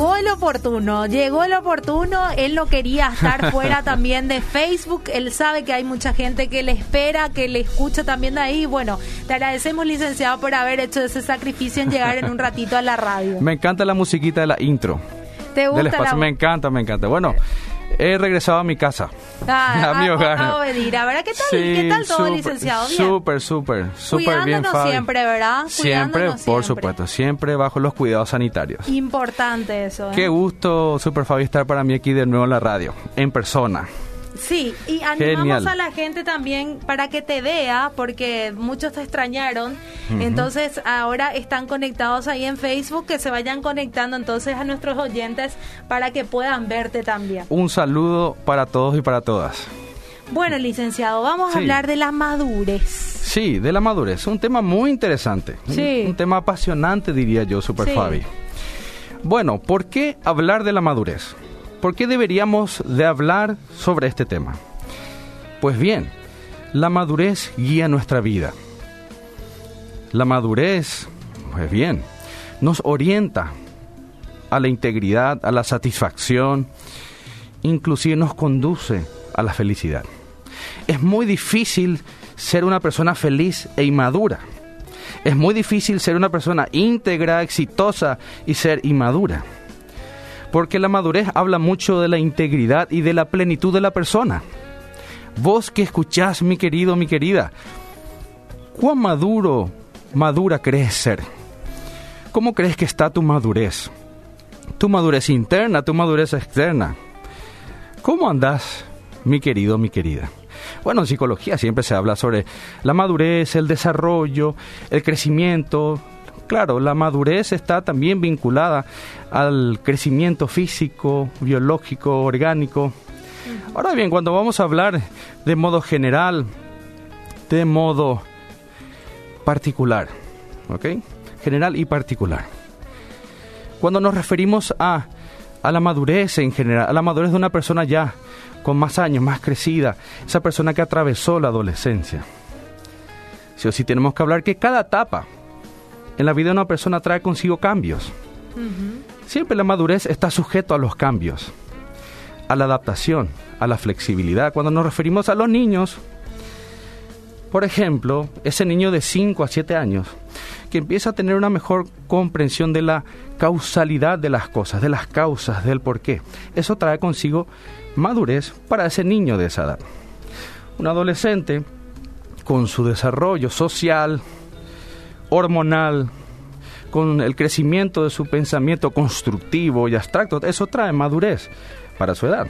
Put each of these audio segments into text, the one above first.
llegó el oportuno, llegó el oportuno. Él no quería estar fuera también de Facebook. Él sabe que hay mucha gente que le espera, que le escucha también de ahí. Bueno, te agradecemos, licenciado, por haber hecho ese sacrificio en llegar en un ratito a la radio. Me encanta la musiquita de la intro. ¿Te gusta? Del espacio. Me encanta, me encanta. Bueno, he regresado a mi casa. Ah, a mi hogar. A, a venir. A ver, ¿qué tal? Sí, ¿Qué tal todo, súper, licenciado? Bien. Súper, súper, súper bien, Fabi. siempre, ¿verdad? Siempre, por siempre. supuesto, siempre bajo los cuidados sanitarios. Importante eso. ¿eh? Qué gusto, Super Fabi, estar para mí aquí de nuevo en la radio, en persona. Sí, y animamos Genial. a la gente también para que te vea, porque muchos te extrañaron. Entonces, ahora están conectados ahí en Facebook, que se vayan conectando entonces a nuestros oyentes para que puedan verte también. Un saludo para todos y para todas. Bueno, licenciado, vamos a hablar de la madurez. Sí, de la madurez, un tema muy interesante, un- Sí. un, tema apasionante diría yo, Super Sí. Fabi. Bueno, ¿por qué hablar de la madurez? ¿Por qué deberíamos de hablar sobre este tema? Pues bien, la madurez guía nuestra vida. La madurez, pues bien, nos orienta a la integridad, a la satisfacción, inclusive nos conduce a la felicidad. Es muy difícil ser una persona feliz e inmadura. Es muy difícil ser una persona íntegra, exitosa y ser inmadura. Porque la madurez habla mucho de la integridad y de la plenitud de la persona. Vos que escuchás, mi querido, mi querida, ¿cuán maduro, madura crees ser? ¿Cómo crees que está tu madurez? Tu madurez interna, tu madurez externa. ¿Cómo andás, mi querido, mi querida? Bueno, en psicología siempre se habla sobre la madurez, el desarrollo, el crecimiento. Claro, la madurez está también vinculada al crecimiento físico, biológico, orgánico. Ahora bien, cuando vamos a hablar de modo general, de modo particular, ¿ok? General y particular. Cuando nos referimos a, a la madurez en general, a la madurez de una persona ya con más años, más crecida, esa persona que atravesó la adolescencia. Sí o sí tenemos que hablar que cada etapa en la vida de una persona trae consigo cambios. Siempre la madurez está sujeto a los cambios, a la adaptación, a la flexibilidad. Cuando nos referimos a los niños, por ejemplo, ese niño de 5 a 7 años, que empieza a tener una mejor comprensión de la causalidad de las cosas, de las causas, del por qué. Eso trae consigo madurez para ese niño de esa edad. Un adolescente con su desarrollo social, hormonal, con el crecimiento de su pensamiento constructivo y abstracto, eso trae madurez para su edad.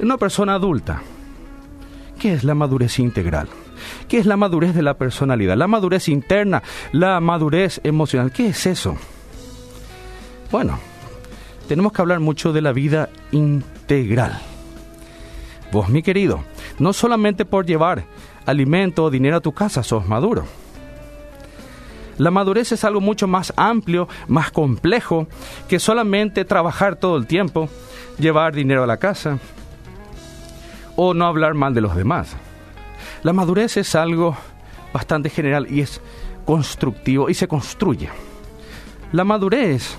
Una persona adulta, ¿qué es la madurez integral? ¿Qué es la madurez de la personalidad? La madurez interna, la madurez emocional, ¿qué es eso? Bueno, tenemos que hablar mucho de la vida integral. Vos, mi querido, no solamente por llevar alimento o dinero a tu casa sos maduro. La madurez es algo mucho más amplio, más complejo, que solamente trabajar todo el tiempo, llevar dinero a la casa o no hablar mal de los demás. La madurez es algo bastante general y es constructivo y se construye. La madurez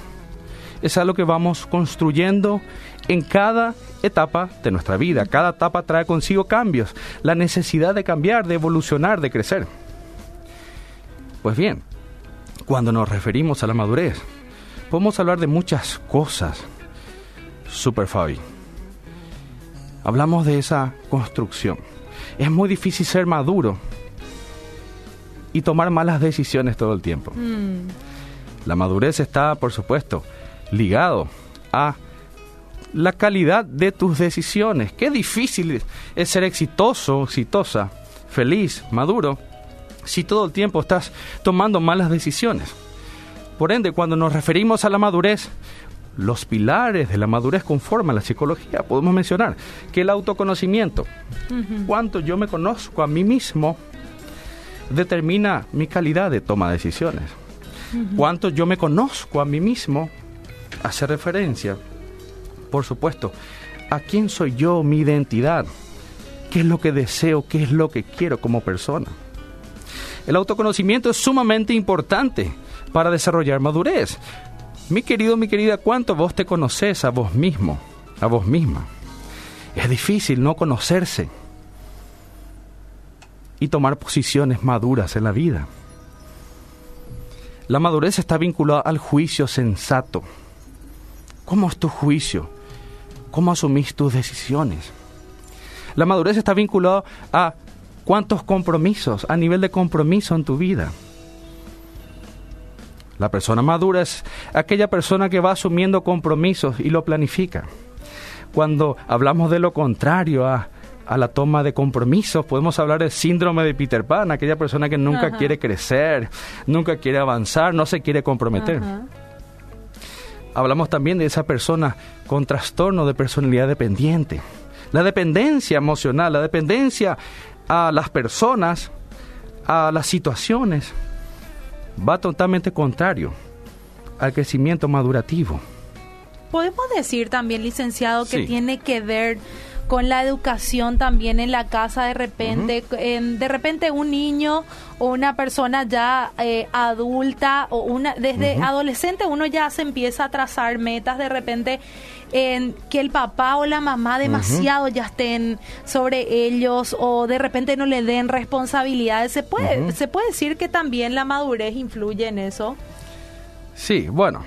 es algo que vamos construyendo en cada etapa de nuestra vida. Cada etapa trae consigo cambios, la necesidad de cambiar, de evolucionar, de crecer. Pues bien, cuando nos referimos a la madurez, podemos hablar de muchas cosas. Super Fabi. Hablamos de esa construcción. Es muy difícil ser maduro y tomar malas decisiones todo el tiempo. Mm, La madurez está, por supuesto, ligado a la calidad de tus decisiones. Qué difícil es ser exitoso, exitosa, feliz, maduro, si todo el tiempo estás tomando malas decisiones. Por ende, cuando nos referimos a la madurez, los pilares de la madurez conforman la psicología. Podemos mencionar que el autoconocimiento, cuánto yo me conozco a mí mismo, determina mi calidad de toma de decisiones. Cuánto yo me conozco a mí mismo hace referencia, por supuesto, a quién soy yo, mi identidad, qué es lo que deseo, qué es lo que quiero como persona. El autoconocimiento es sumamente importante para desarrollar madurez. Mi querido, mi querida, ¿cuánto vos te conoces a vos mismo, a vos misma? Es difícil no conocerse y tomar posiciones maduras en la vida. La madurez está vinculada al juicio sensato. ¿Cómo es tu juicio? ¿Cómo asumís tus decisiones? La madurez está vinculada a cuántos compromisos, a nivel de compromiso en tu vida. La persona madura es aquella persona que va asumiendo compromisos y lo planifica. Cuando hablamos de lo contrario a, la toma de compromisos, podemos hablar del síndrome de Peter Pan, aquella persona que nunca quiere crecer, nunca quiere avanzar, no se quiere comprometer. Hablamos también de esa persona con trastorno de personalidad dependiente. La dependencia emocional, la dependencia a las personas, a las situaciones, va totalmente contrario al crecimiento madurativo. Podemos decir también, licenciado, que tiene que ver con la educación también en la casa de repente, de repente un niño o una persona ya eh, adulta o una desde adolescente uno ya se empieza a trazar metas de repente en que el papá o la mamá demasiado ya estén sobre ellos o de repente no le den responsabilidades. ¿Se puede, ¿Se puede decir que también la madurez influye en eso? Sí, bueno,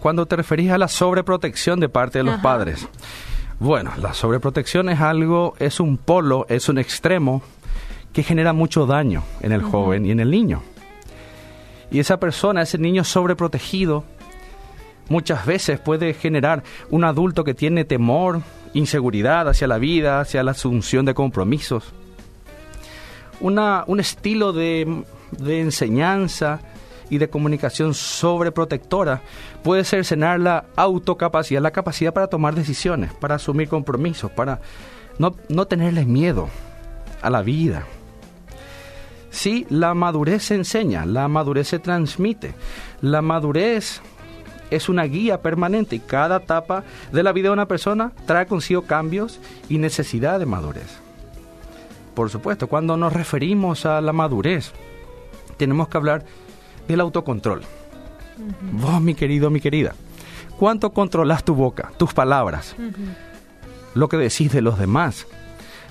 cuando te referís a la sobreprotección de parte de los padres. Bueno, la sobreprotección es algo, es un polo, es un extremo que genera mucho daño en el joven y en el niño. Y esa persona, ese niño sobreprotegido, muchas veces puede generar un adulto que tiene temor, inseguridad hacia la vida, hacia la asunción de compromisos. Una, un estilo de, de enseñanza y de comunicación sobreprotectora puede cercenar la autocapacidad, la capacidad para tomar decisiones, para asumir compromisos, para no, no tenerle miedo a la vida. Sí, la madurez se enseña, la madurez se transmite, la madurez es una guía permanente y cada etapa de la vida de una persona trae consigo cambios y necesidad de madurez. Por supuesto, cuando nos referimos a la madurez, tenemos que hablar del autocontrol. Vos, mi querido, mi querida, ¿cuánto controlas tu boca, tus palabras? Lo que decís de los demás,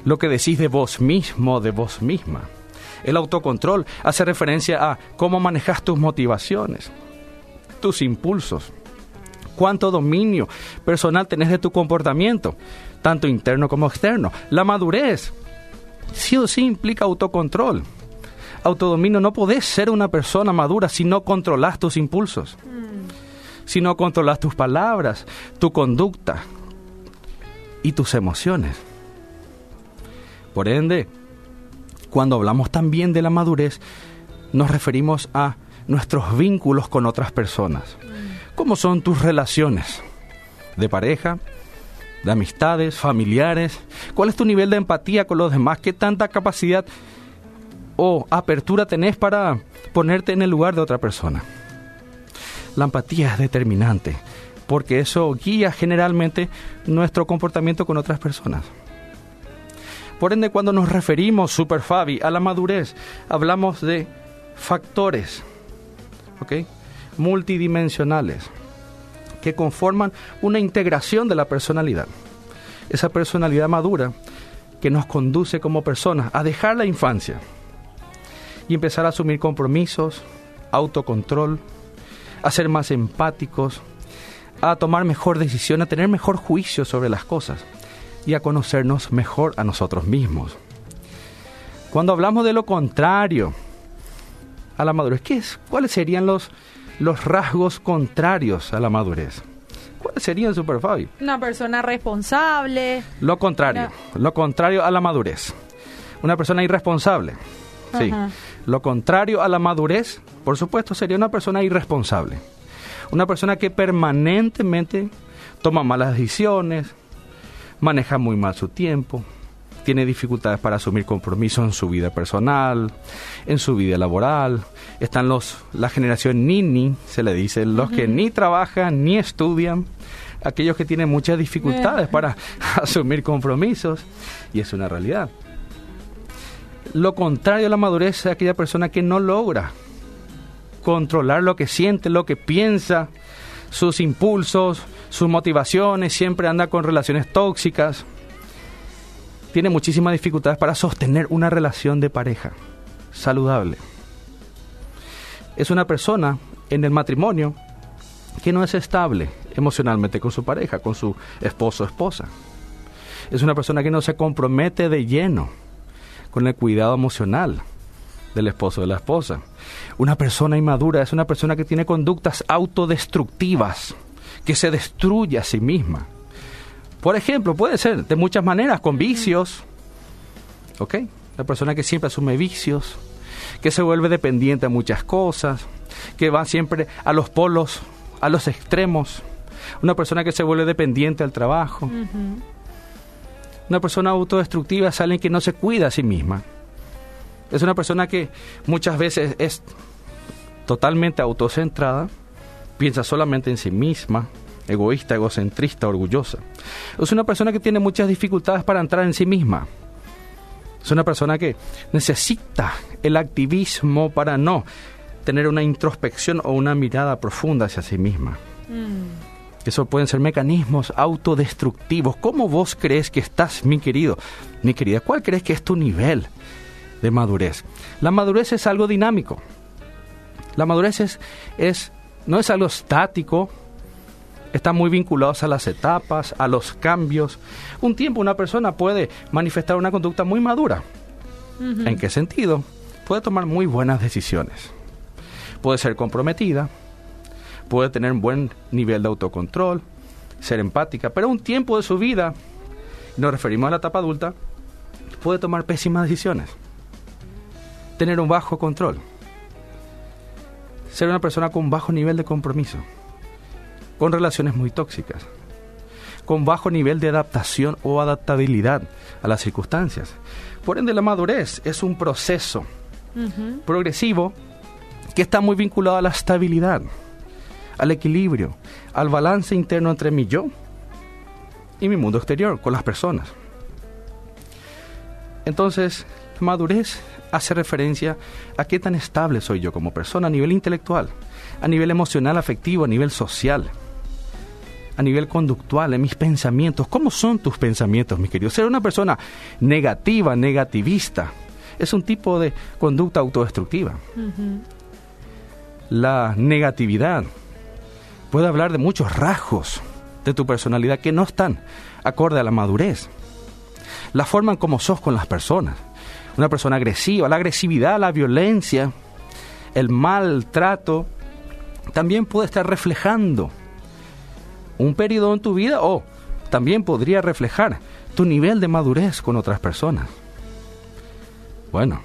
lo que decís de vos mismo, de vos misma. El autocontrol hace referencia a cómo manejas tus motivaciones, tus impulsos, cuánto dominio personal tenés de tu comportamiento, tanto interno como externo. La madurez sí o sí implica autocontrol. Autodominio, no podés ser una persona madura si no controlas tus impulsos, mm. si no controlas tus palabras, tu conducta y tus emociones. Por ende, cuando hablamos también de la madurez, nos referimos a nuestros vínculos con otras personas. ¿Cómo son tus relaciones de pareja, de amistades, familiares? ¿Cuál es tu nivel de empatía con los demás? ¿Qué tanta capacidad o apertura tenés para ponerte en el lugar de otra persona? La empatía es determinante porque eso guía generalmente nuestro comportamiento con otras personas. Por ende, cuando nos referimos, Super Fabi, a la madurez, hablamos de factores multidimensionales que conforman una integración de la personalidad. Esa personalidad madura que nos conduce como personas a dejar la infancia y empezar a asumir compromisos, autocontrol, a ser más empáticos, a tomar mejor decisión, a tener mejor juicio sobre las cosas y a conocernos mejor a nosotros mismos. Cuando hablamos de lo contrario, a la madurez. ¿Qué es? ¿Cuáles serían los, los rasgos contrarios a la madurez? ¿Cuáles serían, Super Fabi? Una persona responsable. Lo contrario, lo contrario a la madurez. Una persona irresponsable. Sí. Lo contrario a la madurez, por supuesto, sería una persona irresponsable. Una persona que permanentemente toma malas decisiones, maneja muy mal su tiempo, tiene dificultades para asumir compromisos en su vida personal, en su vida laboral. Están los la generación Nini, se le dice, los que ni trabajan ni estudian, aquellos que tienen muchas dificultades para asumir compromisos y es una realidad. Lo contrario a la madurez es aquella persona que no logra controlar lo que siente, lo que piensa, sus impulsos, sus motivaciones, siempre anda con relaciones tóxicas. Tiene muchísimas dificultades para sostener una relación de pareja saludable. Es una persona en el matrimonio que no es estable emocionalmente con su pareja, con su esposo o esposa. Es una persona que no se compromete de lleno con el cuidado emocional del esposo o de la esposa. Una persona inmadura es una persona que tiene conductas autodestructivas, que se destruye a sí misma. Por ejemplo, puede ser de muchas maneras, con vicios, ¿ok? La persona que siempre asume vicios, que se vuelve dependiente a muchas cosas, que va siempre a los polos, a los extremos. Una persona que se vuelve dependiente al trabajo. Una persona autodestructiva es alguien que no se cuida a sí misma. Es una persona que muchas veces es totalmente autocentrada, piensa solamente en sí misma, egoísta, egocentrista, orgullosa. Es una persona que tiene muchas dificultades para entrar en sí misma. Es una persona que necesita el activismo para no tener una introspección o una mirada profunda hacia sí misma. Mm. Eso pueden ser mecanismos autodestructivos. ¿Cómo vos crees que estás, mi querido, mi querida? ¿Cuál crees que es tu nivel de madurez? La madurez es algo dinámico. La madurez es, es no es algo estático, está muy vinculado a las etapas, a los cambios. Un tiempo una persona puede manifestar una conducta muy madura. ¿En qué sentido? Puede tomar muy buenas decisiones. Puede ser comprometida, puede tener un buen nivel de autocontrol, ser empática, pero un tiempo de su vida, nos referimos a la etapa adulta, puede tomar pésimas decisiones, tener un bajo control, ser una persona con bajo nivel de compromiso, con relaciones muy tóxicas, con bajo nivel de adaptación o adaptabilidad a las circunstancias. Por ende, la madurez es un proceso progresivo que está muy vinculado a la estabilidad, al equilibrio, al balance interno entre mi yo y mi mundo exterior, con las personas. Entonces, madurez hace referencia a qué tan estable soy yo como persona a nivel intelectual, a nivel emocional, afectivo, a nivel social, a nivel conductual, en mis pensamientos. ¿Cómo son tus pensamientos, mi querido? Ser una persona negativa, negativista, es un tipo de conducta autodestructiva la negatividad. Puede hablar de muchos rasgos de tu personalidad que no están acorde a la madurez. La forma en cómo sos con las personas. Una persona agresiva, la agresividad, la violencia, el maltrato, también puede estar reflejando un periodo en tu vida o también podría reflejar tu nivel de madurez con otras personas. Bueno,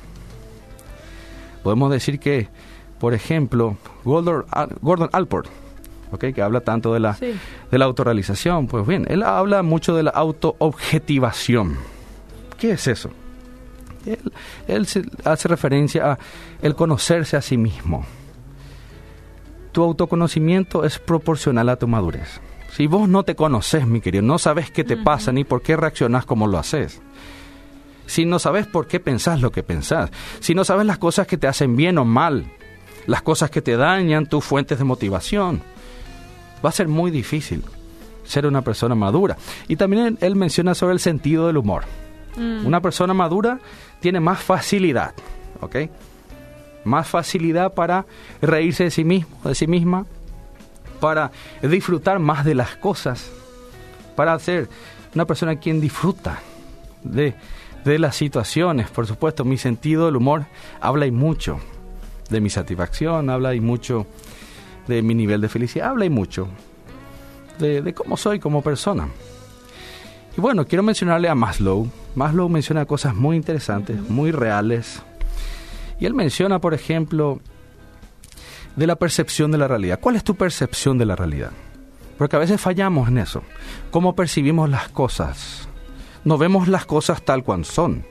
podemos decir que por ejemplo, Gordon, Gordon Alport, okay, que habla tanto de la, de la autorrealización, pues bien, él habla mucho de la autoobjetivación. ¿Qué es eso? Él, él hace referencia a el conocerse a sí mismo. Tu autoconocimiento es proporcional a tu madurez. Si vos no te conoces, mi querido, no sabes qué te pasa ni por qué reaccionás como lo haces. Si no sabes por qué pensás lo que pensás, si no sabes las cosas que te hacen bien o mal, las cosas que te dañan, tus fuentes de motivación. Va a ser muy difícil ser una persona madura. Y también él menciona sobre el sentido del humor. Mm. Una persona madura tiene más facilidad, ¿ok? Más facilidad para reírse de sí mismo, de sí misma, para disfrutar más de las cosas, para ser una persona quien disfruta de, de las situaciones. Por supuesto, mi sentido del humor habla y mucho de mi satisfacción, habla y mucho de mi nivel de felicidad, habla y mucho de, cómo soy como persona. Y bueno, quiero mencionarle a Maslow. Maslow menciona cosas muy interesantes, muy reales. Y él menciona, por ejemplo, de la percepción de la realidad. ¿Cuál es tu percepción de la realidad? Porque a veces fallamos en eso. ¿Cómo percibimos las cosas? No vemos las cosas tal cual son.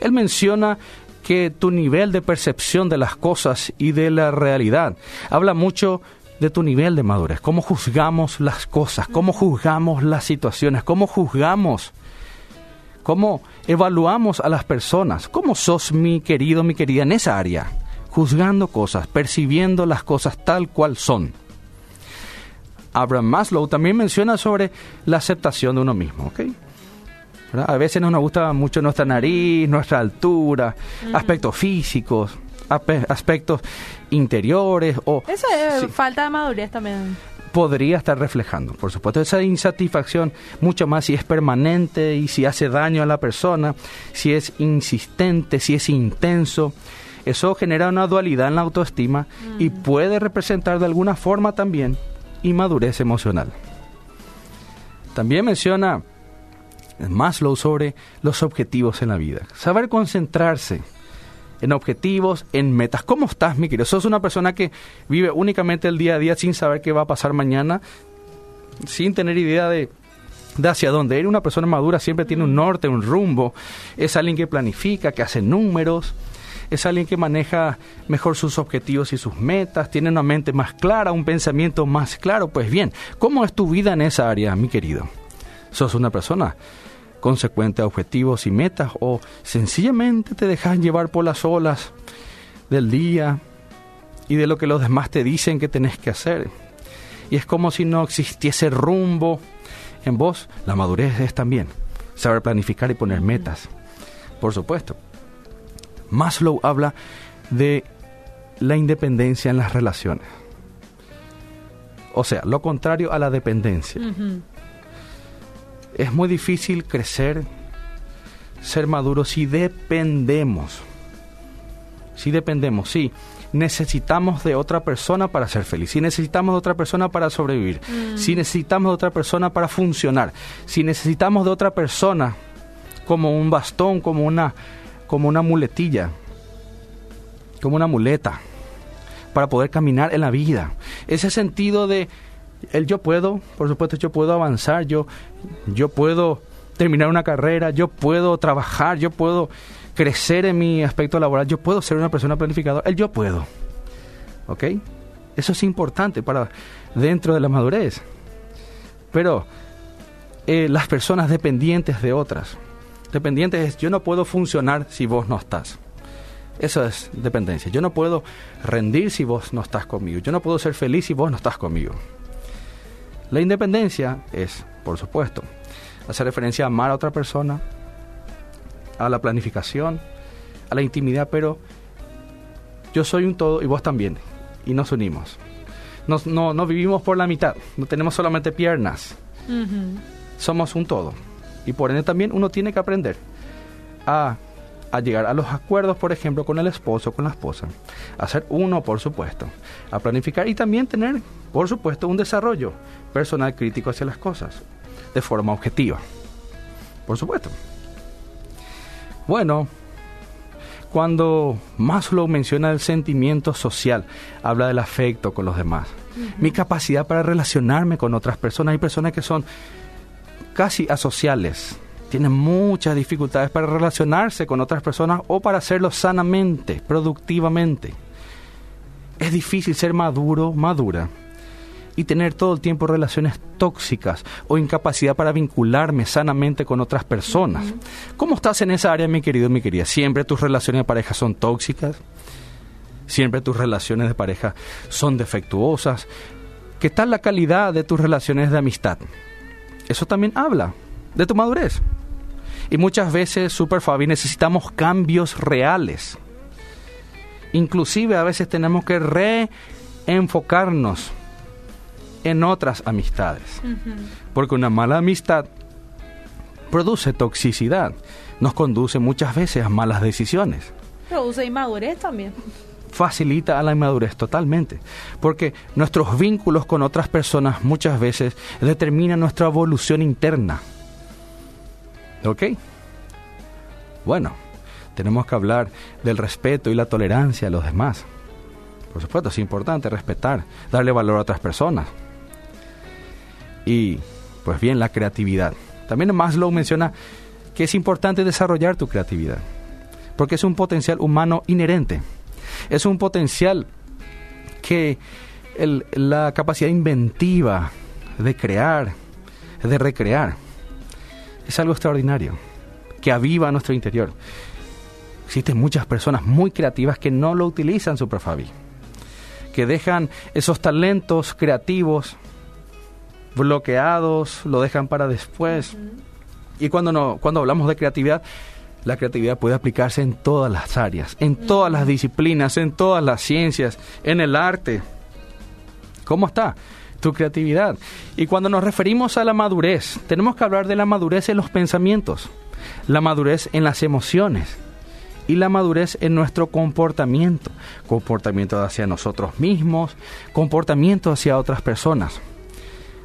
Él menciona que tu nivel de percepción de las cosas y de la realidad habla mucho de tu nivel de madurez, cómo juzgamos las cosas, cómo juzgamos las situaciones, cómo juzgamos, cómo evaluamos a las personas, cómo sos mi querido, mi querida en esa área, juzgando cosas, percibiendo las cosas tal cual son. Abraham Maslow también menciona sobre la aceptación de uno mismo, ¿ok? A veces no nos gusta mucho nuestra nariz, nuestra altura, aspectos físicos, aspectos interiores o... Eso es falta de madurez también. Podría estar reflejando, por supuesto, esa insatisfacción mucho más si es permanente y si hace daño a la persona, si es insistente, si es intenso. Eso genera una dualidad en la autoestima y mm. puede representar de alguna forma también inmadurez emocional. También menciona Maslow sobre los objetivos en la vida. Saber concentrarse en objetivos, en metas. ¿Cómo estás, mi querido? ¿Sos una persona que vive únicamente el día a día sin saber qué va a pasar mañana? Sin tener idea de, de hacia dónde ir. Una persona madura siempre tiene un norte, un rumbo. Es alguien que planifica, que hace números. Es alguien que maneja mejor sus objetivos y sus metas, tiene una mente más clara, un pensamiento más claro. Pues bien, ¿cómo es tu vida en esa área, mi querido? ¿Sos una persona consecuente a objetivos y metas o sencillamente te dejas llevar por las olas del día y de lo que los demás te dicen que tenés que hacer. Y es como si no existiese rumbo en vos. La madurez es también saber planificar y poner metas. Por supuesto. Maslow habla de la independencia en las relaciones. O sea, lo contrario a la dependencia es muy difícil crecer, ser maduros si dependemos. Si dependemos, sí. Necesitamos de otra persona para ser feliz. Si necesitamos de otra persona para sobrevivir. Mm. Si necesitamos de otra persona para funcionar. Si necesitamos de otra persona como un bastón, como una, como una muletilla, como una muleta, para poder caminar en la vida. Ese sentido de el yo puedo, por supuesto, yo puedo avanzar, yo, yo puedo terminar una carrera, yo puedo trabajar, yo puedo crecer en mi aspecto laboral, yo puedo ser una persona planificadora, el yo puedo. ¿Ok? Eso es importante para dentro de la madurez. Pero eh, las personas dependientes de otras, dependientes es yo no puedo funcionar si vos no estás. Eso es dependencia. Yo no puedo rendir si vos no estás conmigo. Yo no puedo ser feliz si vos no estás conmigo. La independencia es, por supuesto, hacer referencia a amar a otra persona, a la planificación, a la intimidad, pero yo soy un todo y vos también, y nos unimos. no, no vivimos por la mitad, no tenemos solamente piernas, somos un todo. Y por ende también uno tiene que aprender a, a llegar a los acuerdos, por ejemplo, con el esposo, con la esposa, a ser uno, por supuesto, a planificar y también tener, por supuesto, un desarrollo personal crítico hacia las cosas, de forma objetiva. Por supuesto. Bueno, cuando Maslow menciona el sentimiento social, habla del afecto con los demás. Mi capacidad para relacionarme con otras personas. Hay personas que son casi asociales, tienen muchas dificultades para relacionarse con otras personas o para hacerlo sanamente, productivamente. Es difícil ser maduro, madura y tener todo el tiempo relaciones tóxicas o incapacidad para vincularme sanamente con otras personas. ¿Cómo estás en esa área, mi querido, mi querida? ¿Siempre tus relaciones de pareja son tóxicas? ¿Siempre tus relaciones de pareja son defectuosas? ¿Qué tal la calidad de tus relaciones de amistad? Eso también habla de tu madurez. Y muchas veces, Super Fabi, necesitamos cambios reales. Inclusive a veces tenemos que reenfocarnos en otras amistades. Porque una mala amistad produce toxicidad, nos conduce muchas veces a malas decisiones. Produce inmadurez también. Facilita a la inmadurez totalmente, porque nuestros vínculos con otras personas muchas veces determinan nuestra evolución interna. ¿Ok? Bueno, tenemos que hablar del respeto y la tolerancia a los demás. Por supuesto, es importante respetar, darle valor a otras personas y, pues bien, la creatividad. También Maslow menciona que es importante desarrollar tu creatividad, porque es un potencial humano inherente. Es un potencial que la capacidad inventiva de crear, de recrear, es algo extraordinario, que aviva nuestro interior. Existen muchas personas muy creativas que no lo utilizan, Superfabi, que dejan esos talentos creativos bloqueados, lo dejan para después. Y cuando, no, cuando hablamos de creatividad, la creatividad puede aplicarse en todas las áreas, en todas las disciplinas, en todas las ciencias, en el arte. ¿Cómo está tu creatividad? Y cuando nos referimos a la madurez, tenemos que hablar de la madurez en los pensamientos, la madurez en las emociones y la madurez en nuestro comportamiento, comportamiento hacia nosotros mismos, comportamiento hacia otras personas.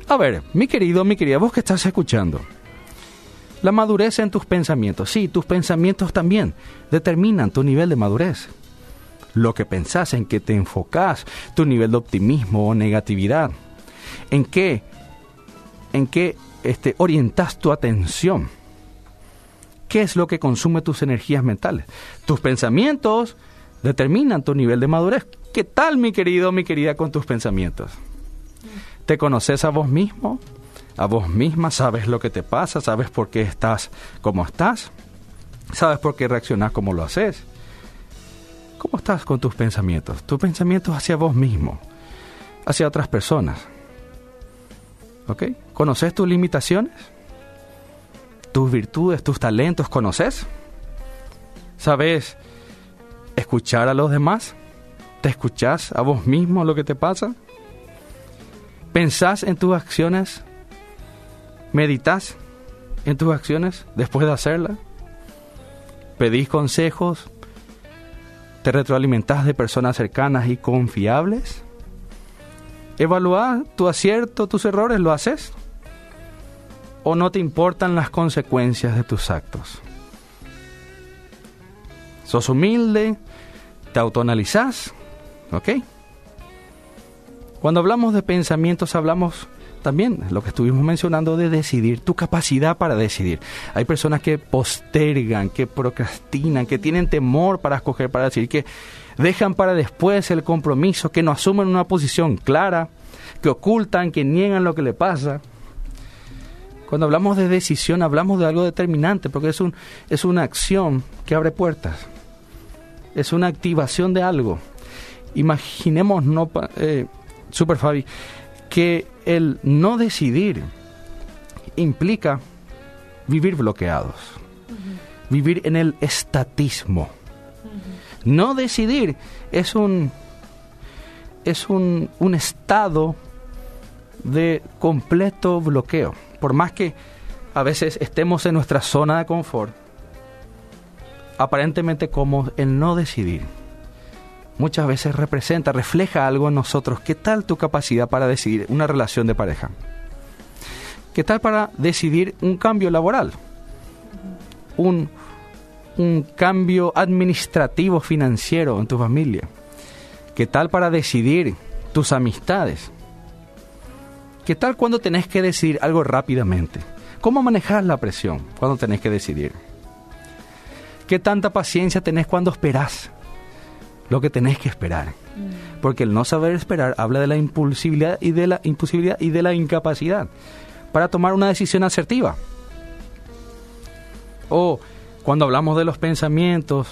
A ver, mi querido, mi querida, vos que estás escuchando, la madurez en tus pensamientos. Sí, tus pensamientos también determinan tu nivel de madurez. Lo que pensás, en qué te enfocás, tu nivel de optimismo o negatividad. En qué, en qué este, orientas tu atención. ¿Qué es lo que consume tus energías mentales? Tus pensamientos determinan tu nivel de madurez. ¿Qué tal, mi querido, mi querida, con tus pensamientos? ¿Te conoces a vos mismo? A vos misma, sabes lo que te pasa, sabes por qué estás como estás, sabes por qué reaccionás como lo haces. ¿Cómo estás con tus pensamientos? Tus pensamientos hacia vos mismo, hacia otras personas. ¿Ok? ¿Conoces tus limitaciones? ¿Tus virtudes, tus talentos, conoces? ¿Sabes escuchar a los demás? ¿Te escuchás a vos mismo lo que te pasa? ¿Pensás en tus acciones ¿Meditas en tus acciones después de hacerlas? ¿Pedís consejos? ¿Te retroalimentás de personas cercanas y confiables? ¿Evaluás tu acierto, tus errores? ¿Lo haces? ¿O no te importan las consecuencias de tus actos? ¿Sos humilde? ¿Te autoanalizás? ¿Ok? Cuando hablamos de pensamientos hablamos también lo que estuvimos mencionando de decidir, tu capacidad para decidir. Hay personas que postergan, que procrastinan, que tienen temor para escoger, para decir, que dejan para después el compromiso, que no asumen una posición clara, que ocultan, que niegan lo que le pasa. Cuando hablamos de decisión hablamos de algo determinante, porque es, un, es una acción que abre puertas, es una activación de algo. Imaginemos, no, eh, Super Fabi, que el no decidir implica vivir bloqueados, vivir en el estatismo. No decidir es un es un, un estado de completo bloqueo. Por más que a veces estemos en nuestra zona de confort, aparentemente como el no decidir muchas veces representa, refleja algo en nosotros. ¿Qué tal tu capacidad para decidir una relación de pareja? ¿Qué tal para decidir un cambio laboral? Un, un cambio administrativo financiero en tu familia. ¿Qué tal para decidir tus amistades? ¿Qué tal cuando tenés que decidir algo rápidamente? ¿Cómo manejas la presión cuando tenés que decidir? ¿Qué tanta paciencia tenés cuando esperás? Lo que tenés que esperar. Mm. Porque el no saber esperar habla de la impulsibilidad y de la imposibilidad y de la incapacidad para tomar una decisión asertiva. O cuando hablamos de los pensamientos,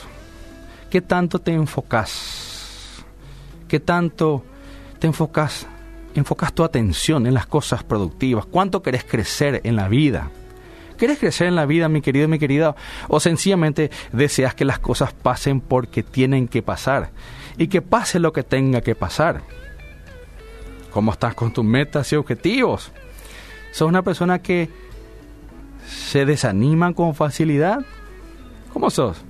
¿qué tanto te enfocas? ¿Qué tanto te enfocas? Enfocas tu atención en las cosas productivas. ¿Cuánto querés crecer en la vida? ¿Quieres crecer en la vida, mi querido y mi querida? ¿O sencillamente deseas que las cosas pasen porque tienen que pasar? Y que pase lo que tenga que pasar. ¿Cómo estás con tus metas y objetivos? ¿Sos una persona que se desanima con facilidad? ¿Cómo sos?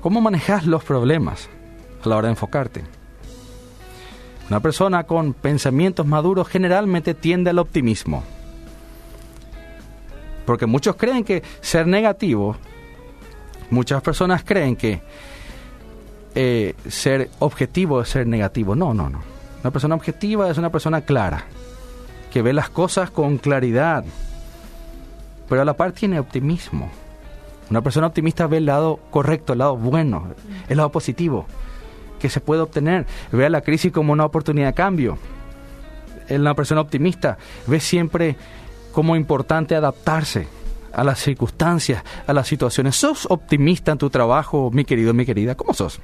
¿Cómo manejas los problemas a la hora de enfocarte? Una persona con pensamientos maduros generalmente tiende al optimismo. Porque muchos creen que ser negativo, muchas personas creen que eh, ser objetivo es ser negativo. No, no, no. Una persona objetiva es una persona clara, que ve las cosas con claridad, pero a la par tiene optimismo. Una persona optimista ve el lado correcto, el lado bueno, el lado positivo que se puede obtener. Ve a la crisis como una oportunidad de cambio. Una persona optimista ve siempre como importante adaptarse a las circunstancias, a las situaciones. ¿Sos optimista en tu trabajo, mi querido, mi querida? ¿Cómo sos?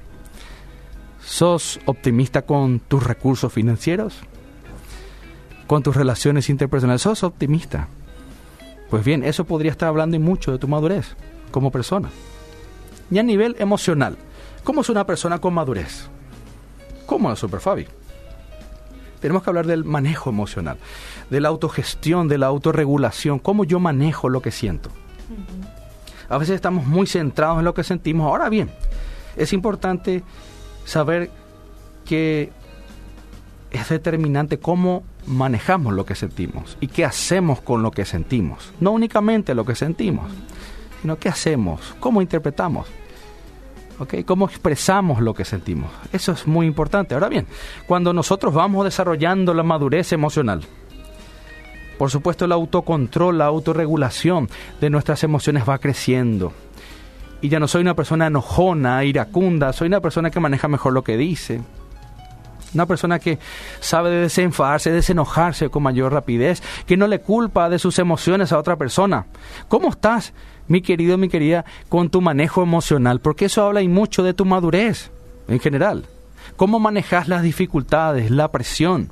¿Sos optimista con tus recursos financieros? con tus relaciones interpersonales. Sos optimista. Pues bien, eso podría estar hablando y mucho de tu madurez como persona. Y a nivel emocional, ¿cómo es una persona con madurez? ¿Cómo es Super Fabi? Tenemos que hablar del manejo emocional, de la autogestión, de la autorregulación, cómo yo manejo lo que siento. A veces estamos muy centrados en lo que sentimos. Ahora bien, es importante saber que es determinante cómo manejamos lo que sentimos y qué hacemos con lo que sentimos. No únicamente lo que sentimos, sino qué hacemos, cómo interpretamos. ¿Okay? ¿Cómo expresamos lo que sentimos? Eso es muy importante. Ahora bien, cuando nosotros vamos desarrollando la madurez emocional, por supuesto el autocontrol, la autorregulación de nuestras emociones va creciendo. Y ya no soy una persona enojona, iracunda, soy una persona que maneja mejor lo que dice, una persona que sabe desenfadarse, desenojarse con mayor rapidez, que no le culpa de sus emociones a otra persona. ¿Cómo estás, mi querido, mi querida, con tu manejo emocional? Porque eso habla y mucho de tu madurez en general. ¿Cómo manejas las dificultades, la presión?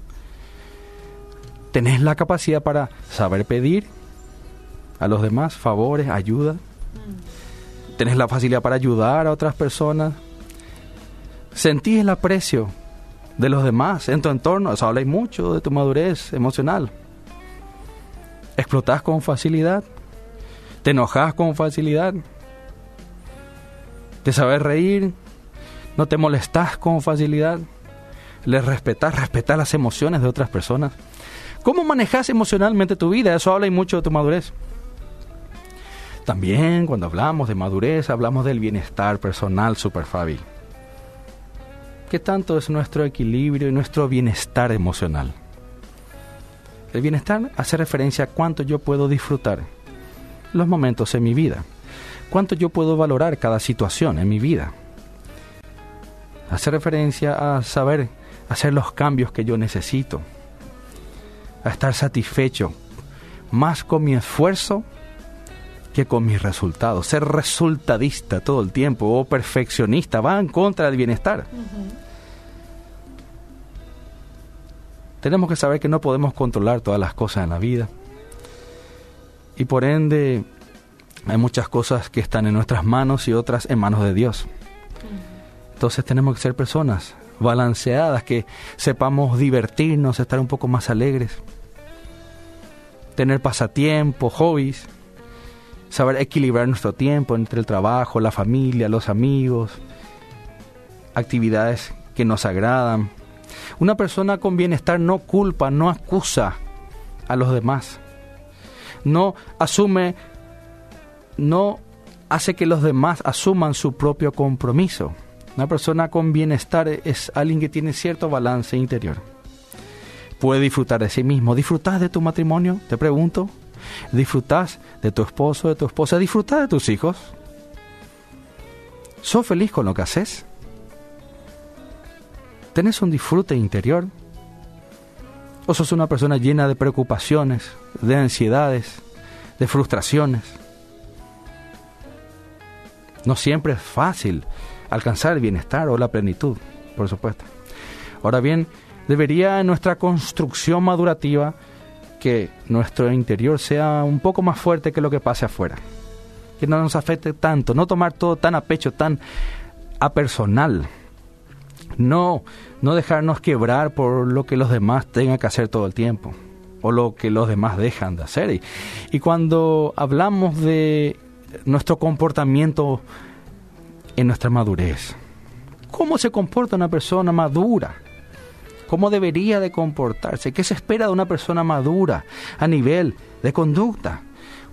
¿Tenés la capacidad para saber pedir a los demás favores, ayuda? ¿Tenés la facilidad para ayudar a otras personas? ¿Sentís el aprecio de los demás en tu entorno. Eso habla mucho de tu madurez emocional. ¿Explotás con facilidad? ¿Te enojas con facilidad? ¿Te sabes reír? ¿No te molestas con facilidad? ¿Le respetas, respetas las emociones de otras personas? ¿Cómo manejas emocionalmente tu vida? Eso habla mucho de tu madurez. También cuando hablamos de madurez, hablamos del bienestar personal, Super Fabi. ¿Qué tanto es nuestro equilibrio y nuestro bienestar emocional? El bienestar hace referencia a cuánto yo puedo disfrutar los momentos en mi vida, cuánto yo puedo valorar cada situación en mi vida. Hace referencia a saber hacer los cambios que yo necesito, a estar satisfecho más con mi esfuerzo que con mis resultados. Ser resultadista todo el tiempo o perfeccionista va en contra del bienestar. Tenemos que saber que no podemos controlar todas las cosas en la vida. Y por ende hay muchas cosas que están en nuestras manos y otras en manos de Dios. Entonces tenemos que ser personas balanceadas, que sepamos divertirnos, estar un poco más alegres, tener pasatiempos, hobbies, saber equilibrar nuestro tiempo entre el trabajo, la familia, los amigos, actividades que nos agradan. Una persona con bienestar no culpa, no acusa a los demás. No asume, no hace que los demás asuman su propio compromiso. Una persona con bienestar es alguien que tiene cierto balance interior. Puede disfrutar de sí mismo. ¿Disfrutas de tu matrimonio? Te pregunto. ¿Disfrutas de tu esposo, de tu esposa? ¿Disfrutas de tus hijos? ¿Sos feliz con lo que haces? ¿Tenés un disfrute interior? ¿O sos una persona llena de preocupaciones, de ansiedades, de frustraciones? No siempre es fácil alcanzar el bienestar o la plenitud, por supuesto. Ahora bien, debería nuestra construcción madurativa que nuestro interior sea un poco más fuerte que lo que pase afuera. Que no nos afecte tanto, no tomar todo tan a pecho, tan a personal. No, no dejarnos quebrar por lo que los demás tengan que hacer todo el tiempo o lo que los demás dejan de hacer. Y, y cuando hablamos de nuestro comportamiento en nuestra madurez, ¿cómo se comporta una persona madura? cómo debería de comportarse, qué se espera de una persona madura a nivel de conducta.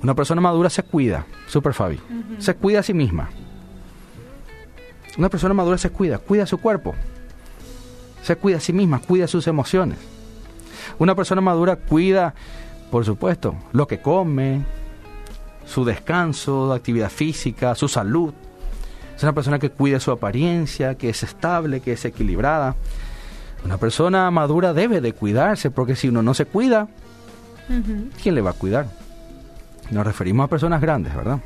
Una persona madura se cuida, super Fabi, se cuida a sí misma. Una persona madura se cuida, cuida su cuerpo, se cuida a sí misma, cuida sus emociones. Una persona madura cuida, por supuesto, lo que come, su descanso, actividad física, su salud. Es una persona que cuida su apariencia, que es estable, que es equilibrada. Una persona madura debe de cuidarse, porque si uno no se cuida, ¿quién le va a cuidar? Nos referimos a personas grandes, ¿verdad?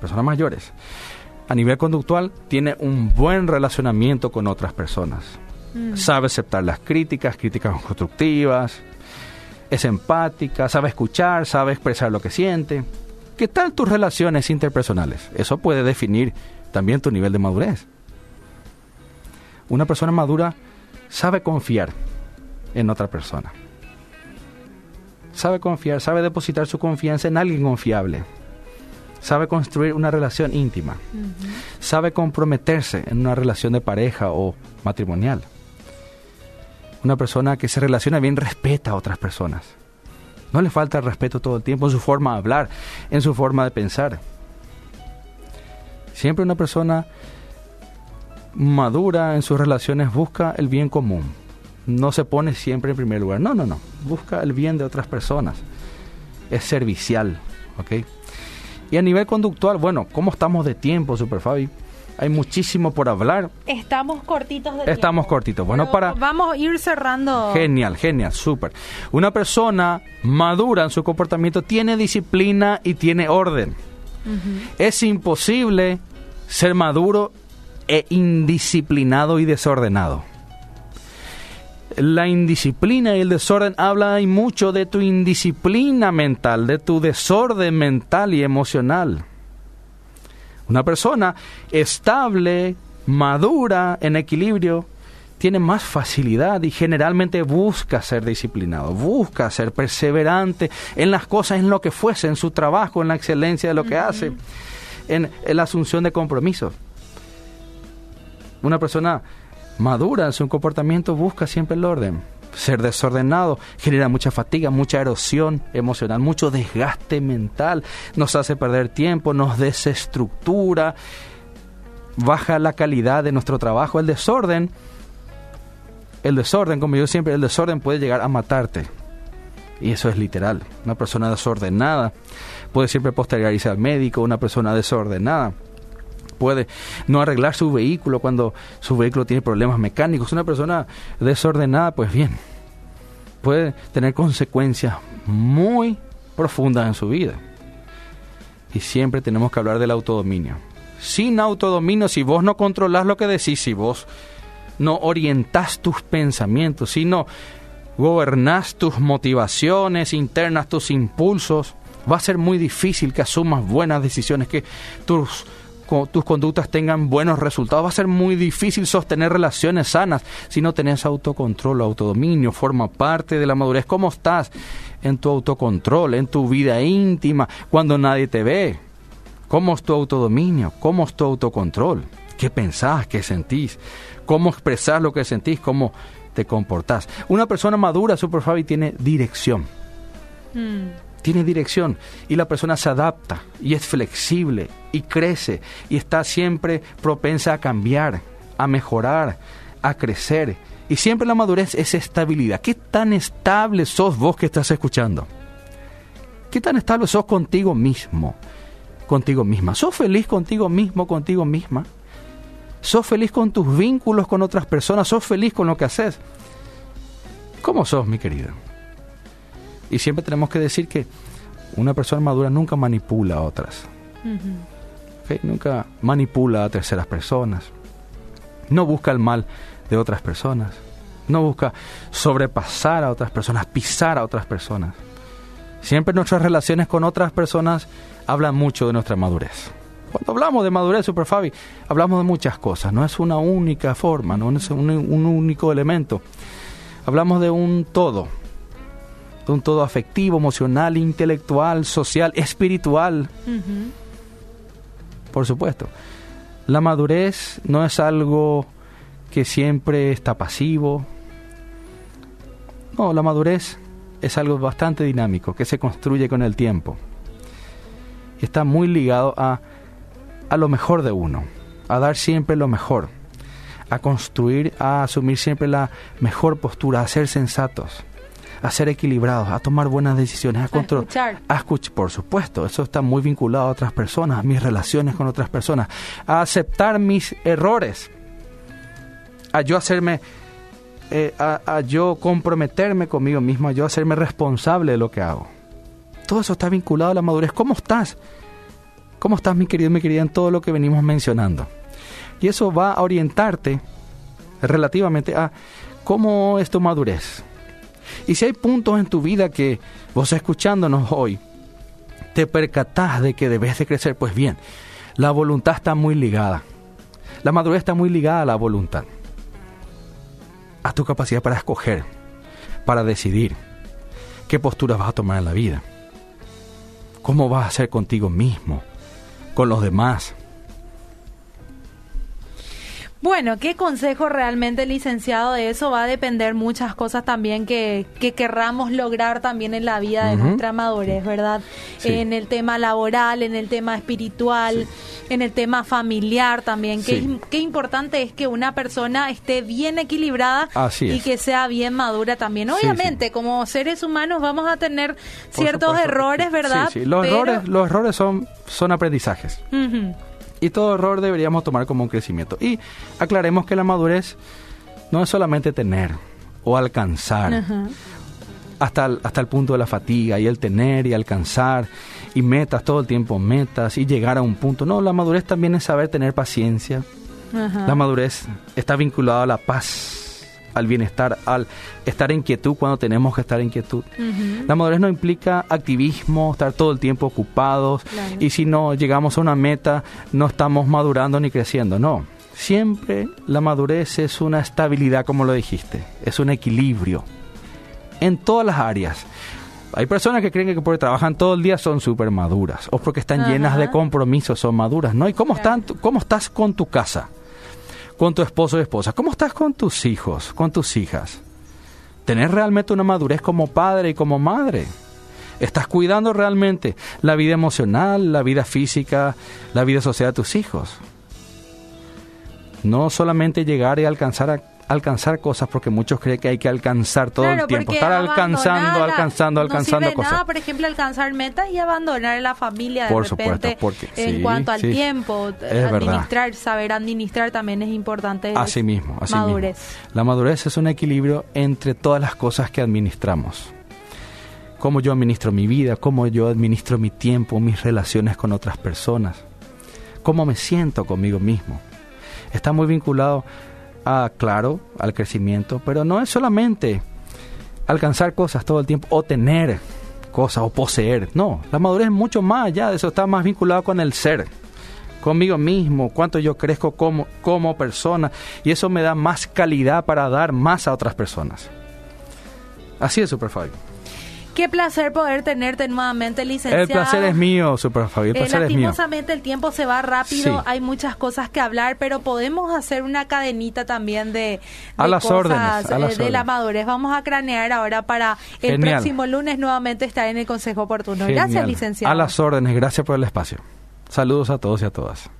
Personas mayores. A nivel conductual, tiene un buen relacionamiento con otras personas. Mm. Sabe aceptar las críticas, críticas constructivas. es empática, sabe escuchar, sabe expresar lo que siente. ¿Qué tal tus relaciones interpersonales? Eso puede definir también tu nivel de madurez. Una persona madura sabe confiar en otra persona. Sabe confiar, sabe depositar su confianza en alguien confiable. Sabe construir una relación íntima. Sabe comprometerse en una relación de pareja o matrimonial. Una persona que se relaciona bien respeta a otras personas. No le falta el respeto todo el tiempo en su forma de hablar, en su forma de pensar. Siempre una persona madura en sus relaciones busca el bien común. No se pone siempre en primer lugar. No, no, no. Busca el bien de otras personas. Es servicial. ¿Ok? Y a nivel conductual, bueno, ¿cómo estamos de tiempo, Super Fabi? Hay muchísimo por hablar. Estamos cortitos de Estamos cortitos. Bueno, para... Vamos a ir cerrando. Genial, genial, súper. Una persona madura en su comportamiento tiene disciplina y tiene orden. Es imposible ser maduro e indisciplinado y desordenado. La indisciplina y el desorden habla mucho de tu indisciplina mental, de tu desorden mental y emocional. Una persona estable, madura, en equilibrio, tiene más facilidad y generalmente busca ser disciplinado, busca ser perseverante en las cosas, en lo que fuese, en su trabajo, en la excelencia de lo que hace, en, la asunción de compromisos. Una persona madura en su comportamiento busca siempre el orden. Ser desordenado genera mucha fatiga, mucha erosión emocional, mucho desgaste mental, nos hace perder tiempo, nos desestructura, baja la calidad de nuestro trabajo. El desorden, el desorden, como yo siempre, el desorden puede llegar a matarte. Y eso es literal. Una persona desordenada puede siempre postergarizar al médico, una persona desordenada puede no arreglar su vehículo cuando su vehículo tiene problemas mecánicos. Una persona desordenada, pues bien, puede tener consecuencias muy profundas en su vida. Y siempre tenemos que hablar del autodominio. Sin autodominio, si vos no controlás lo que decís, si vos no orientás tus pensamientos, si no gobernás tus motivaciones internas, tus impulsos, va a ser muy difícil que asumas buenas decisiones, que tus tus conductas tengan buenos resultados. Va a ser muy difícil sostener relaciones sanas si no tenés autocontrol autodominio. Forma parte de la madurez. ¿Cómo estás en tu autocontrol, en tu vida íntima, cuando nadie te ve? ¿Cómo es tu autodominio? ¿Cómo es tu autocontrol? ¿Qué pensás? ¿Qué sentís? ¿Cómo expresás lo que sentís? ¿Cómo te comportás? Una persona madura, Super Fabi, tiene dirección. Mm tiene dirección y la persona se adapta y es flexible y crece y está siempre propensa a cambiar, a mejorar, a crecer. Y siempre la madurez es estabilidad. ¿Qué tan estable sos vos que estás escuchando? ¿Qué tan estable sos contigo mismo? Contigo misma. ¿Sos feliz contigo mismo, contigo misma? ¿Sos feliz con tus vínculos con otras personas? ¿Sos feliz con lo que haces? ¿Cómo sos, mi querido? Y siempre tenemos que decir que una persona madura nunca manipula a otras. Nunca manipula a terceras personas. No busca el mal de otras personas. No busca sobrepasar a otras personas, pisar a otras personas. Siempre nuestras relaciones con otras personas hablan mucho de nuestra madurez. Cuando hablamos de madurez, Super Fabi, hablamos de muchas cosas. No es una única forma, no es un, un único elemento. Hablamos de un todo un todo afectivo, emocional, intelectual, social, espiritual. Por supuesto. La madurez no es algo que siempre está pasivo. No, la madurez es algo bastante dinámico, que se construye con el tiempo. Y está muy ligado a, a lo mejor de uno, a dar siempre lo mejor, a construir, a asumir siempre la mejor postura, a ser sensatos a ser equilibrados, a tomar buenas decisiones, a, controlar, a escuchar, por supuesto, eso está muy vinculado a otras personas, a mis relaciones con otras personas, a aceptar mis errores, a yo hacerme, eh, a, yo comprometerme conmigo mismo, a yo hacerme responsable de lo que hago. Todo eso está vinculado a la madurez. ¿Cómo estás? ¿Cómo estás, mi querido, mi querida, en todo lo que venimos mencionando? Y eso va a orientarte relativamente a cómo es tu madurez. Y si hay puntos en tu vida que vos escuchándonos hoy, te percatás de que debes de crecer, pues bien, la voluntad está muy ligada. La madurez está muy ligada a la voluntad. A tu capacidad para escoger, para decidir qué posturas vas a tomar en la vida. ¿Cómo vas a ser contigo mismo, con los demás? Bueno, ¿qué consejo realmente, licenciado? De eso va a depender muchas cosas también que, que querramos lograr también en la vida de nuestra madurez, ¿verdad? En el tema laboral, en el tema espiritual, en el tema familiar también. Qué, qué, importante es que una persona esté bien equilibrada y que sea bien madura también. Obviamente, como seres humanos vamos a tener ciertos errores, ¿verdad? Sí, Los, errores, los errores son, son aprendizajes. Y todo error deberíamos tomar como un crecimiento. Y aclaremos que la madurez no es solamente tener o alcanzar. Hasta el, hasta el punto de la fatiga y el tener y alcanzar y metas todo el tiempo, metas y llegar a un punto. No, la madurez también es saber tener paciencia. La madurez está vinculada a la paz al bienestar, al estar en quietud cuando tenemos que estar en quietud. La madurez no implica activismo, estar todo el tiempo ocupados y si no llegamos a una meta no estamos madurando ni creciendo, no. Siempre la madurez es una estabilidad, como lo dijiste, es un equilibrio en todas las áreas. Hay personas que creen que porque trabajan todo el día son súper maduras o porque están llenas de compromisos son maduras. ¿no? ¿Y cómo, están, cómo estás con tu casa? Con tu esposo o esposa? ¿Cómo estás con tus hijos, con tus hijas? ¿Tenés realmente una madurez como padre y como madre? ¿Estás cuidando realmente la vida emocional, la vida física, la vida social de tus hijos? No solamente llegar y alcanzar a alcanzar cosas porque muchos creen que hay que alcanzar todo el tiempo, estar alcanzando, alcanzando, alcanzando no cosas. Nada, por ejemplo, alcanzar metas y abandonar a la familia de por repente. porque, en cuanto al tiempo, administrar, saber administrar también es importante. Así mismo, así madurez. Mismo. La madurez es un equilibrio entre todas las cosas que administramos. Cómo yo administro mi vida, cómo yo administro mi tiempo, mis relaciones con otras personas, cómo me siento conmigo mismo. Está muy vinculado claro, al crecimiento, pero no es solamente alcanzar cosas todo el tiempo o tener cosas o poseer. No, la madurez es mucho más allá eso, está más vinculado con el ser, conmigo mismo, cuánto yo crezco como, como persona y eso me da más calidad para dar más a otras personas. Así es, Super Qué placer poder tenerte nuevamente, licenciado. El placer es mío, Super Fabi, el eh, placer es mío. Lastimosamente el tiempo se va rápido, hay muchas cosas que hablar, pero podemos hacer una cadenita también de, a las cosas órdenes, a las eh, de la madurez. Vamos a cranear ahora para el próximo lunes nuevamente estar en el Consejo Oportuno. Gracias, licenciado. A las órdenes, gracias por el espacio. Saludos a todos y a todas.